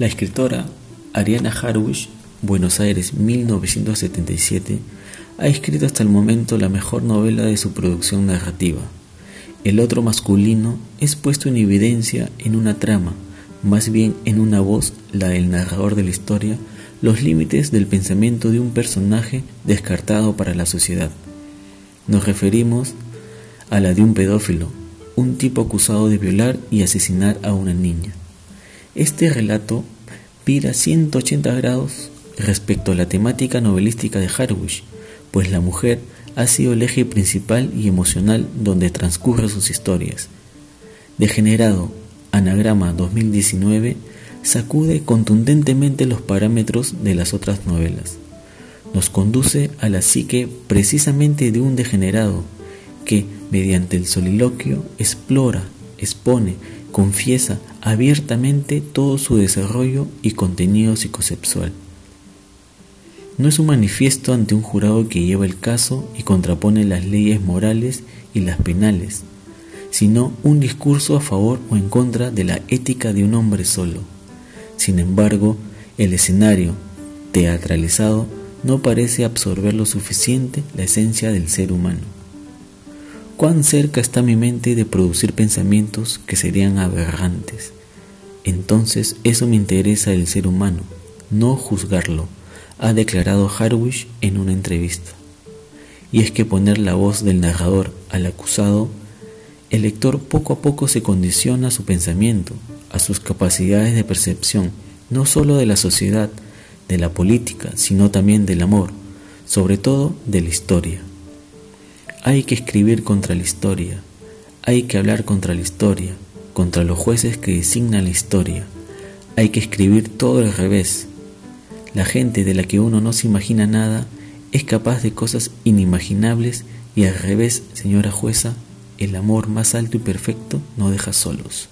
La escritora Ariana Harwish, Buenos Aires 1977, ha escrito hasta el momento la mejor novela de su producción narrativa. El otro masculino es puesto en evidencia en una trama, más bien en una voz, la del narrador de la historia, los límites del pensamiento de un personaje descartado para la sociedad. Nos referimos a la de un pedófilo, un tipo acusado de violar y asesinar a una niña. Este relato vira 180 grados respecto a la temática novelística de Harwish, pues la mujer ha sido el eje principal y emocional donde transcurren sus historias. Degenerado, Anagrama 2019 sacude contundentemente los parámetros de las otras novelas. Nos conduce a la psique precisamente de un degenerado que, mediante el soliloquio, explora, expone confiesa abiertamente todo su desarrollo y contenido psicosexual. No es un manifiesto ante un jurado que lleva el caso y contrapone las leyes morales y las penales, sino un discurso a favor o en contra de la ética de un hombre solo. Sin embargo, el escenario, teatralizado, no parece absorber lo suficiente la esencia del ser humano. ¿Cuán cerca está mi mente de producir pensamientos que serían aberrantes? Entonces eso me interesa del ser humano, no juzgarlo, ha declarado Harwish en una entrevista. Y es que poner la voz del narrador al acusado, el lector poco a poco se condiciona a su pensamiento, a sus capacidades de percepción, no sólo de la sociedad, de la política, sino también del amor, sobre todo de la historia. Hay que escribir contra la historia, hay que hablar contra la historia, contra los jueces que designan la historia. Hay que escribir todo al revés. La gente de la que uno no se imagina nada es capaz de cosas inimaginables y al revés, señora jueza, el amor más alto y perfecto no deja solos.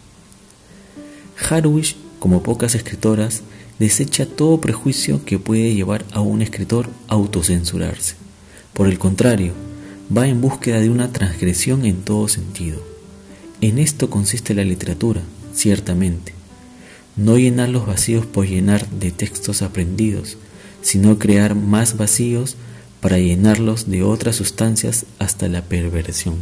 Harwish, como pocas escritoras, desecha todo prejuicio que puede llevar a un escritor a autocensurarse. Por el contrario, va en búsqueda de una transgresión en todo sentido. En esto consiste la literatura, ciertamente. No llenar los vacíos por llenar de textos aprendidos, sino crear más vacíos para llenarlos de otras sustancias hasta la perversión.